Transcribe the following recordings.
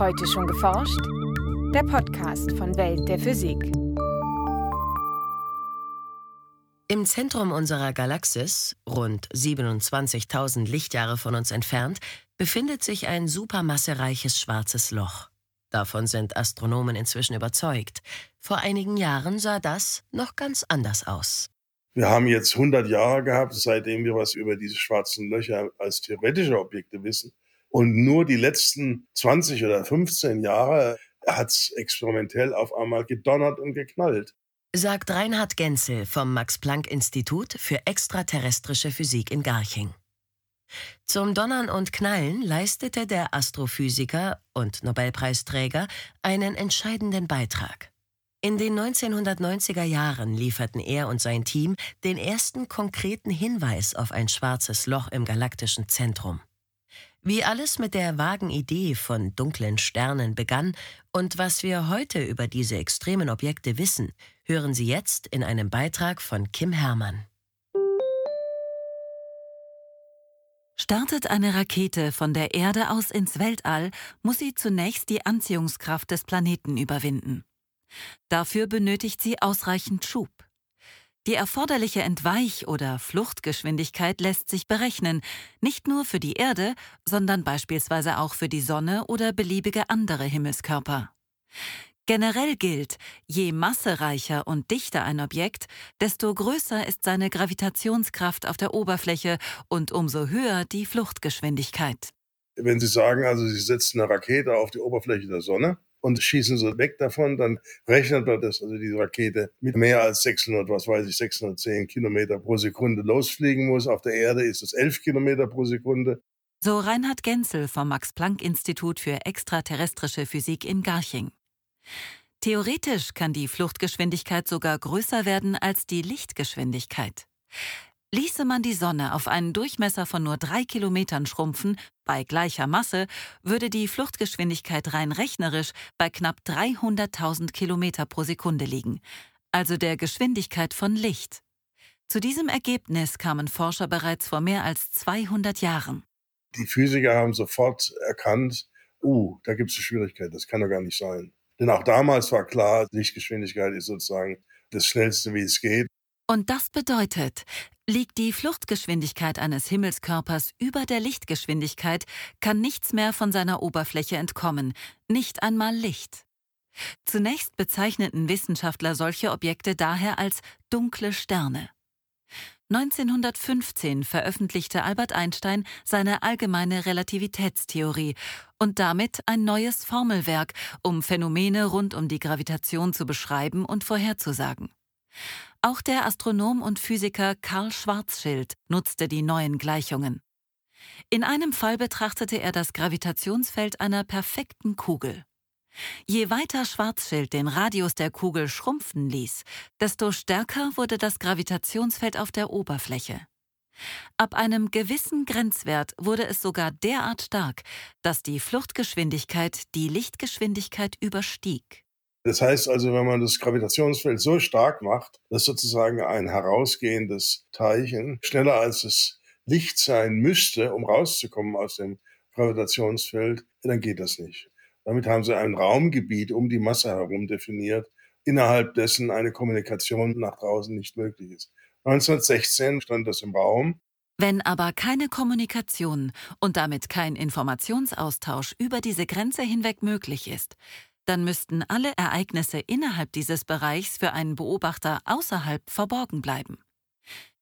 Heute schon geforscht? Der Podcast von Welt der Physik. Im Zentrum unserer Galaxis, rund 27.000 Lichtjahre von uns entfernt, befindet sich ein supermassereiches schwarzes Loch. Davon sind Astronomen inzwischen überzeugt. Vor einigen Jahren sah das noch ganz anders aus. Wir haben jetzt 100 Jahre gehabt, seitdem wir was über diese schwarzen Löcher als theoretische Objekte wissen. Und nur die letzten 20 oder 15 Jahre hat es experimentell auf einmal gedonnert und geknallt. Sagt Reinhard Genzel vom Max-Planck-Institut für extraterrestrische Physik in Garching. Zum Donnern und Knallen leistete der Astrophysiker und Nobelpreisträger einen entscheidenden Beitrag. In den 1990er Jahren lieferten er und sein Team den ersten konkreten Hinweis auf ein schwarzes Loch im galaktischen Zentrum. Wie alles mit der vagen Idee von dunklen Sternen begann und was wir heute über diese extremen Objekte wissen, hören Sie jetzt in einem Beitrag von Kim Herrmann. Startet eine Rakete von der Erde aus ins Weltall, muss sie zunächst die Anziehungskraft des Planeten überwinden. Dafür benötigt sie ausreichend Schub. Die erforderliche Entweich- oder Fluchtgeschwindigkeit lässt sich berechnen, nicht nur für die Erde, sondern beispielsweise auch für die Sonne oder beliebige andere Himmelskörper. Generell gilt, je massereicher und dichter ein Objekt, desto größer ist seine Gravitationskraft auf der Oberfläche und umso höher die Fluchtgeschwindigkeit. Wenn Sie sagen, also Sie setzen eine Rakete auf die Oberfläche der Sonne, und schießen sie weg davon, dann rechnet man das, also diese Rakete mit mehr als 600, was weiß ich, 610 Kilometer pro Sekunde losfliegen muss. Auf der Erde ist es 11 Kilometer pro Sekunde. So Reinhard Genzel vom Max-Planck-Institut für extraterrestrische Physik in Garching. Theoretisch kann die Fluchtgeschwindigkeit sogar größer werden als die Lichtgeschwindigkeit. Ließe man die Sonne auf einen Durchmesser von nur drei Kilometern schrumpfen, bei gleicher Masse, würde die Fluchtgeschwindigkeit rein rechnerisch bei knapp 300.000 Kilometer pro Sekunde liegen, also der Geschwindigkeit von Licht. Zu diesem Ergebnis kamen Forscher bereits vor mehr als 200 Jahren. Die Physiker haben sofort erkannt, uh, da gibt es eine Schwierigkeit, das kann doch gar nicht sein. Denn auch damals war klar, Lichtgeschwindigkeit ist sozusagen das Schnellste, wie es geht. Und das bedeutet, liegt die Fluchtgeschwindigkeit eines Himmelskörpers über der Lichtgeschwindigkeit, kann nichts mehr von seiner Oberfläche entkommen, nicht einmal Licht. Zunächst bezeichneten Wissenschaftler solche Objekte daher als dunkle Sterne. 1915 veröffentlichte Albert Einstein seine allgemeine Relativitätstheorie und damit ein neues Formelwerk, um Phänomene rund um die Gravitation zu beschreiben und vorherzusagen. Auch der Astronom und Physiker Karl Schwarzschild nutzte die neuen Gleichungen. In einem Fall betrachtete er das Gravitationsfeld einer perfekten Kugel. Je weiter Schwarzschild den Radius der Kugel schrumpfen ließ, desto stärker wurde das Gravitationsfeld auf der Oberfläche. Ab einem gewissen Grenzwert wurde es sogar derart stark, dass die Fluchtgeschwindigkeit die Lichtgeschwindigkeit überstieg. Das heißt also, wenn man das Gravitationsfeld so stark macht, dass sozusagen ein herausgehendes Teilchen schneller als das Licht sein müsste, um rauszukommen aus dem Gravitationsfeld, dann geht das nicht. Damit haben sie ein Raumgebiet um die Masse herum definiert, innerhalb dessen eine Kommunikation nach draußen nicht möglich ist. 1916 stand das im Raum. Wenn aber keine Kommunikation und damit kein Informationsaustausch über diese Grenze hinweg möglich ist, dann müssten alle Ereignisse innerhalb dieses Bereichs für einen Beobachter außerhalb verborgen bleiben.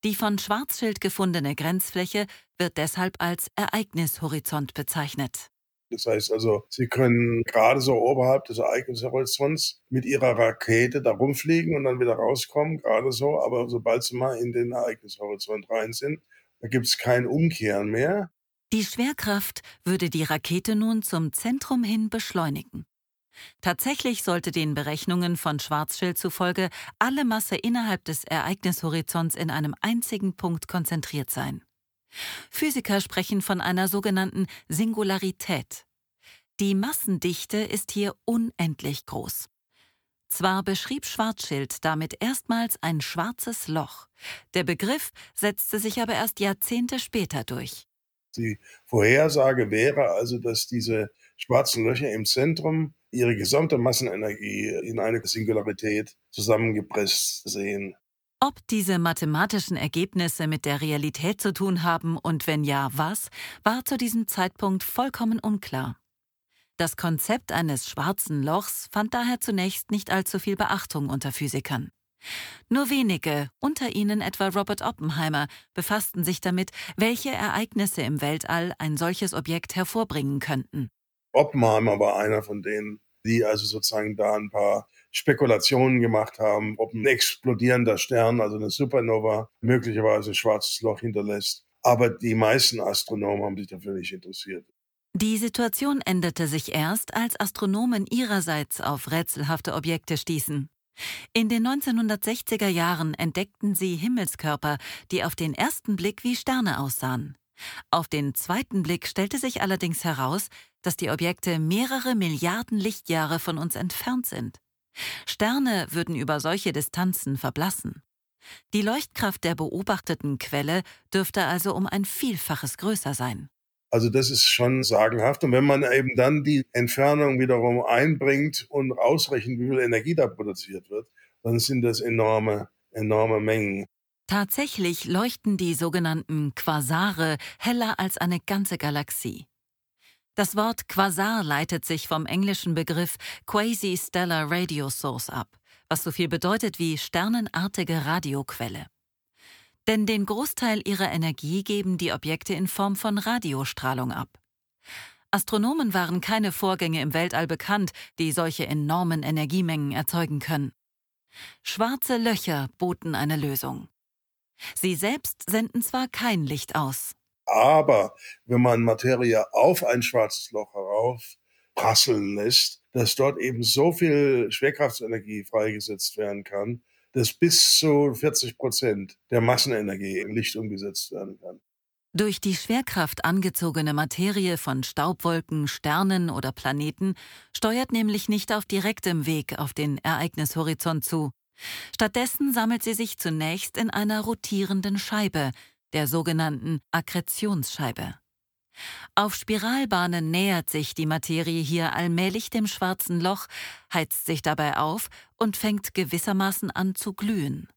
Die von Schwarzschild gefundene Grenzfläche wird deshalb als Ereignishorizont bezeichnet. Das heißt also, Sie können gerade so oberhalb des Ereignishorizonts mit Ihrer Rakete da rumfliegen und dann wieder rauskommen, gerade so, aber sobald Sie mal in den Ereignishorizont rein sind, da gibt es kein Umkehren mehr. Die Schwerkraft würde die Rakete nun zum Zentrum hin beschleunigen. Tatsächlich sollte den Berechnungen von Schwarzschild zufolge alle Masse innerhalb des Ereignishorizonts in einem einzigen Punkt konzentriert sein. Physiker sprechen von einer sogenannten Singularität. Die Massendichte ist hier unendlich groß. Zwar beschrieb Schwarzschild damit erstmals ein schwarzes Loch, der Begriff setzte sich aber erst Jahrzehnte später durch. Die Vorhersage wäre also, dass diese schwarzen Löcher im Zentrum ihre gesamte Massenenergie in eine Singularität zusammengepresst sehen. Ob diese mathematischen Ergebnisse mit der Realität zu tun haben und wenn ja, was, war zu diesem Zeitpunkt vollkommen unklar. Das Konzept eines schwarzen Lochs fand daher zunächst nicht allzu viel Beachtung unter Physikern. Nur wenige, unter ihnen etwa Robert Oppenheimer, befassten sich damit, welche Ereignisse im Weltall ein solches Objekt hervorbringen könnten. Oppenheimer war einer von denen, die also sozusagen da ein paar Spekulationen gemacht haben, ob ein explodierender Stern, also eine Supernova, möglicherweise ein schwarzes Loch hinterlässt. Aber die meisten Astronomen haben sich dafür nicht interessiert. Die Situation änderte sich erst, als Astronomen ihrerseits auf rätselhafte Objekte stießen. In den 1960er Jahren entdeckten sie Himmelskörper, die auf den ersten Blick wie Sterne aussahen. Auf den zweiten Blick stellte sich allerdings heraus, dass die Objekte mehrere Milliarden Lichtjahre von uns entfernt sind. Sterne würden über solche Distanzen verblassen. Die Leuchtkraft der beobachteten Quelle dürfte also um ein Vielfaches größer sein. Also das ist schon sagenhaft. Und wenn man eben dann die Entfernung wiederum einbringt und ausrechnet, wie viel Energie da produziert wird, dann sind das enorme, enorme Mengen. Tatsächlich leuchten die sogenannten Quasare heller als eine ganze Galaxie. Das Wort Quasar leitet sich vom englischen Begriff Quasi-Stellar Radio Source ab, was so viel bedeutet wie sternenartige Radioquelle. Denn den Großteil ihrer Energie geben die Objekte in Form von Radiostrahlung ab. Astronomen waren keine Vorgänge im Weltall bekannt, die solche enormen Energiemengen erzeugen können. Schwarze Löcher boten eine Lösung. Sie selbst senden zwar kein Licht aus. Aber wenn man Materie auf ein schwarzes Loch heraufprasseln lässt, dass dort eben so viel Schwerkraftsenergie freigesetzt werden kann, dass bis zu 40 Prozent der Massenenergie in Licht umgesetzt werden kann. Durch die Schwerkraft angezogene Materie von Staubwolken, Sternen oder Planeten steuert nämlich nicht auf direktem Weg auf den Ereignishorizont zu, Stattdessen sammelt sie sich zunächst in einer rotierenden Scheibe, der sogenannten Akkretionsscheibe. Auf Spiralbahnen nähert sich die Materie hier allmählich dem schwarzen Loch, heizt sich dabei auf und fängt gewissermaßen an zu glühen.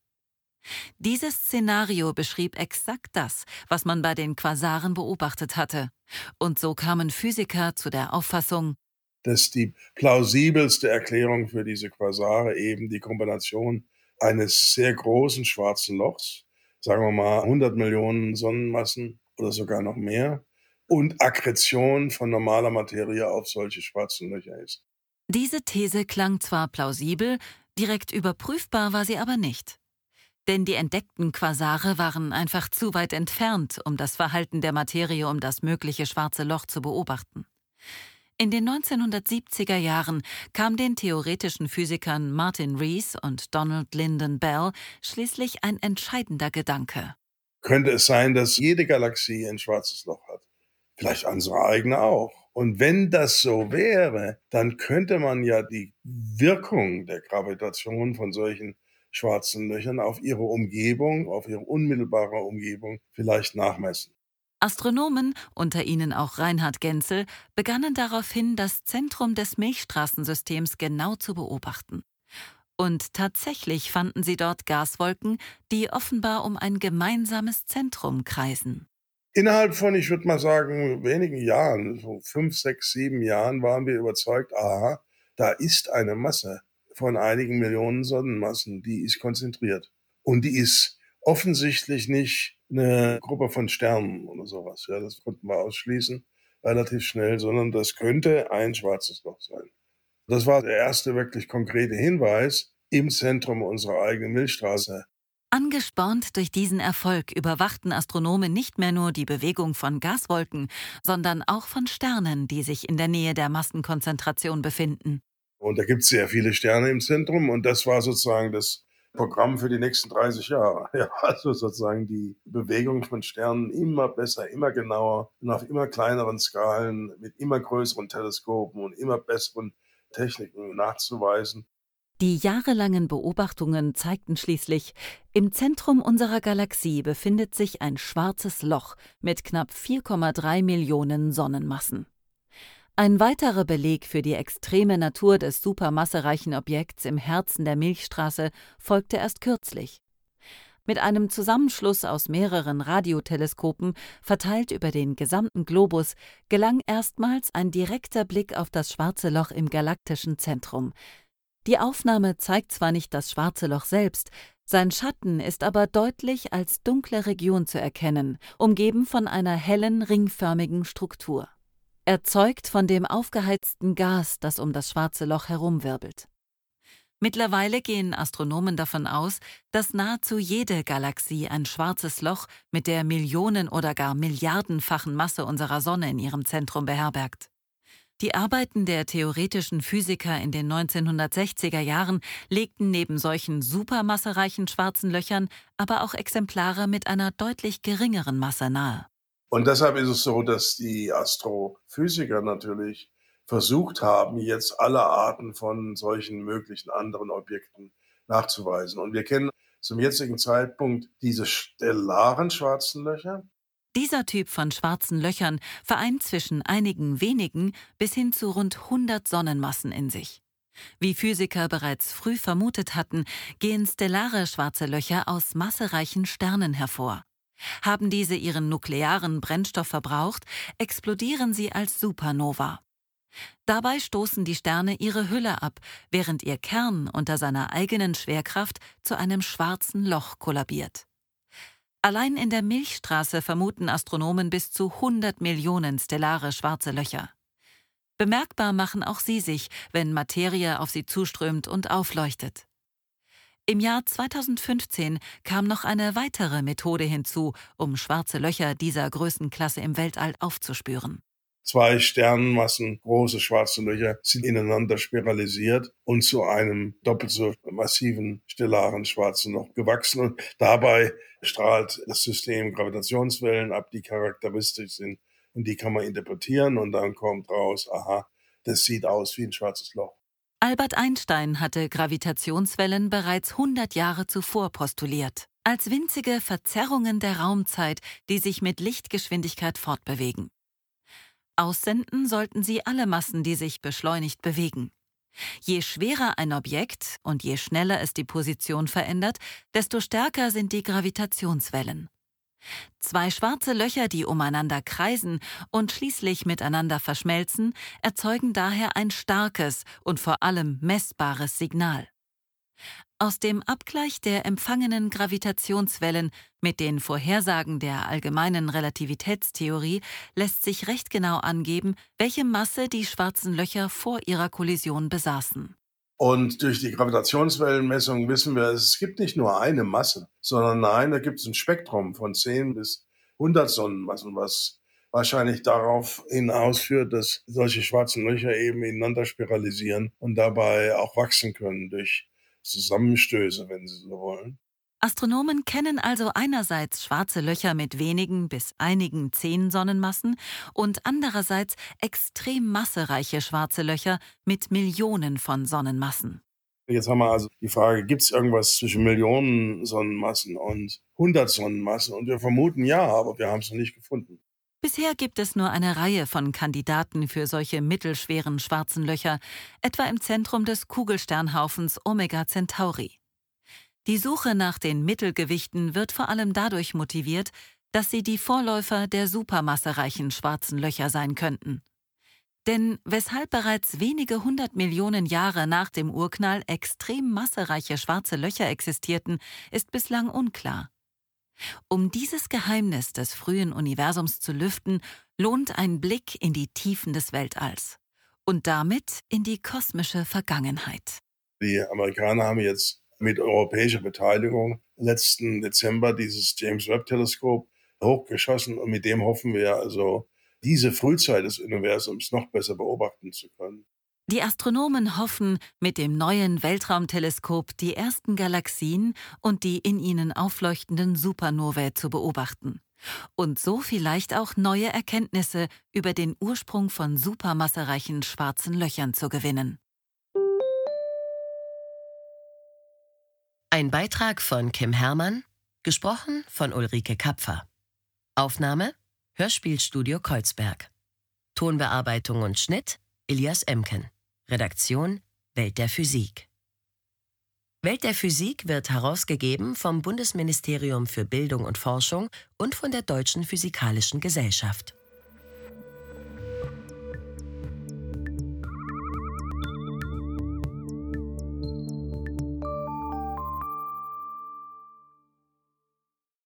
Dieses Szenario beschrieb exakt das, was man bei den Quasaren beobachtet hatte, und so kamen Physiker zu der Auffassung, dass die plausibelste Erklärung für diese Quasare eben die Kombination eines sehr großen schwarzen Lochs, sagen wir mal 100 Millionen Sonnenmassen oder sogar noch mehr, und Akkretion von normaler Materie auf solche schwarzen Löcher ist. Diese These klang zwar plausibel, direkt überprüfbar war sie aber nicht. Denn die entdeckten Quasare waren einfach zu weit entfernt, um das Verhalten der Materie um das mögliche schwarze Loch zu beobachten. In den 1970er Jahren kam den theoretischen Physikern Martin Rees und Donald Lyndon Bell schließlich ein entscheidender Gedanke. Könnte es sein, dass jede Galaxie ein schwarzes Loch hat? Vielleicht unsere eigene auch. Und wenn das so wäre, dann könnte man ja die Wirkung der Gravitation von solchen schwarzen Löchern auf ihre Umgebung, auf ihre unmittelbare Umgebung vielleicht nachmessen. Astronomen, unter ihnen auch Reinhard Genzel, begannen daraufhin, das Zentrum des Milchstraßensystems genau zu beobachten. Und tatsächlich fanden sie dort Gaswolken, die offenbar um ein gemeinsames Zentrum kreisen. Innerhalb von, ich würde mal sagen, wenigen Jahren, so fünf, sechs, sieben Jahren, waren wir überzeugt, aha, da ist eine Masse von einigen Millionen Sonnenmassen, die ist konzentriert. Und die ist offensichtlich nicht eine Gruppe von Sternen oder sowas. Ja, das konnten wir ausschließen relativ schnell, sondern das könnte ein schwarzes Loch sein. Das war der erste wirklich konkrete Hinweis im Zentrum unserer eigenen Milchstraße. Angespornt durch diesen Erfolg überwachten Astronomen nicht mehr nur die Bewegung von Gaswolken, sondern auch von Sternen, die sich in der Nähe der Massenkonzentration befinden. Und da gibt es sehr viele Sterne im Zentrum und das war sozusagen das Programm für die nächsten 30 Jahre. Ja, also sozusagen die Bewegung von Sternen immer besser, immer genauer und auf immer kleineren Skalen mit immer größeren Teleskopen und immer besseren Techniken nachzuweisen. Die jahrelangen Beobachtungen zeigten schließlich, im Zentrum unserer Galaxie befindet sich ein schwarzes Loch mit knapp 4,3 Millionen Sonnenmassen. Ein weiterer Beleg für die extreme Natur des supermassereichen Objekts im Herzen der Milchstraße folgte erst kürzlich. Mit einem Zusammenschluss aus mehreren Radioteleskopen, verteilt über den gesamten Globus, gelang erstmals ein direkter Blick auf das schwarze Loch im galaktischen Zentrum. Die Aufnahme zeigt zwar nicht das schwarze Loch selbst, sein Schatten ist aber deutlich als dunkle Region zu erkennen, umgeben von einer hellen ringförmigen Struktur. Erzeugt von dem aufgeheizten Gas, das um das schwarze Loch herumwirbelt. Mittlerweile gehen Astronomen davon aus, dass nahezu jede Galaxie ein schwarzes Loch mit der Millionen- oder gar Milliardenfachen Masse unserer Sonne in ihrem Zentrum beherbergt. Die Arbeiten der theoretischen Physiker in den 1960er Jahren legten neben solchen supermassereichen schwarzen Löchern aber auch Exemplare mit einer deutlich geringeren Masse nahe. Und deshalb ist es so, dass die Astrophysiker natürlich versucht haben, jetzt alle Arten von solchen möglichen anderen Objekten nachzuweisen. Und wir kennen zum jetzigen Zeitpunkt diese stellaren schwarzen Löcher. Dieser Typ von schwarzen Löchern vereint zwischen einigen wenigen bis hin zu rund 100 Sonnenmassen in sich. Wie Physiker bereits früh vermutet hatten, gehen stellare schwarze Löcher aus massereichen Sternen hervor. Haben diese ihren nuklearen Brennstoff verbraucht, explodieren sie als Supernova. Dabei stoßen die Sterne ihre Hülle ab, während ihr Kern unter seiner eigenen Schwerkraft zu einem schwarzen Loch kollabiert. Allein in der Milchstraße vermuten Astronomen bis zu 100 Millionen stellare schwarze Löcher. Bemerkbar machen auch sie sich, wenn Materie auf sie zuströmt und aufleuchtet. Im Jahr 2015 kam noch eine weitere Methode hinzu, um schwarze Löcher dieser Größenklasse im Weltall aufzuspüren. Zwei Sternenmassen, große schwarze Löcher, sind ineinander spiralisiert und zu einem doppelt so massiven stellaren schwarzen Loch gewachsen. Und dabei strahlt das System Gravitationswellen ab, die charakteristisch sind. Und die kann man interpretieren und dann kommt raus, aha, das sieht aus wie ein schwarzes Loch. Albert Einstein hatte Gravitationswellen bereits 100 Jahre zuvor postuliert, als winzige Verzerrungen der Raumzeit, die sich mit Lichtgeschwindigkeit fortbewegen. Aussenden sollten sie alle Massen, die sich beschleunigt bewegen. Je schwerer ein Objekt und je schneller es die Position verändert, desto stärker sind die Gravitationswellen. Zwei schwarze Löcher, die umeinander kreisen und schließlich miteinander verschmelzen, erzeugen daher ein starkes und vor allem messbares Signal. Aus dem Abgleich der empfangenen Gravitationswellen mit den Vorhersagen der allgemeinen Relativitätstheorie lässt sich recht genau angeben, welche Masse die schwarzen Löcher vor ihrer Kollision besaßen. Und durch die Gravitationswellenmessung wissen wir, es gibt nicht nur eine Masse, sondern nein, da gibt es ein Spektrum von 10 bis 100 Sonnenmassen, was wahrscheinlich darauf hinausführt, dass solche schwarzen Löcher eben ineinander spiralisieren und dabei auch wachsen können durch Zusammenstöße, wenn Sie so wollen. Astronomen kennen also einerseits schwarze Löcher mit wenigen bis einigen zehn Sonnenmassen und andererseits extrem massereiche schwarze Löcher mit Millionen von Sonnenmassen. Jetzt haben wir also die Frage, gibt es irgendwas zwischen Millionen Sonnenmassen und 100 Sonnenmassen? Und wir vermuten ja, aber wir haben es noch nicht gefunden. Bisher gibt es nur eine Reihe von Kandidaten für solche mittelschweren schwarzen Löcher, etwa im Zentrum des Kugelsternhaufens Omega Centauri. Die Suche nach den Mittelgewichten wird vor allem dadurch motiviert, dass sie die Vorläufer der supermassereichen schwarzen Löcher sein könnten. Denn weshalb bereits wenige hundert Millionen Jahre nach dem Urknall extrem massereiche schwarze Löcher existierten, ist bislang unklar. Um dieses Geheimnis des frühen Universums zu lüften, lohnt ein Blick in die Tiefen des Weltalls und damit in die kosmische Vergangenheit. Die Amerikaner haben jetzt mit europäischer Beteiligung letzten Dezember dieses James Webb Teleskop hochgeschossen und mit dem hoffen wir also diese Frühzeit des Universums noch besser beobachten zu können. Die Astronomen hoffen, mit dem neuen Weltraumteleskop die ersten Galaxien und die in ihnen aufleuchtenden Supernovae zu beobachten und so vielleicht auch neue Erkenntnisse über den Ursprung von supermassereichen schwarzen Löchern zu gewinnen. Ein Beitrag von Kim Herrmann, gesprochen von Ulrike Kapfer. Aufnahme Hörspielstudio Kreuzberg. Tonbearbeitung und Schnitt Elias Emken. Redaktion Welt der Physik. Welt der Physik wird herausgegeben vom Bundesministerium für Bildung und Forschung und von der Deutschen Physikalischen Gesellschaft.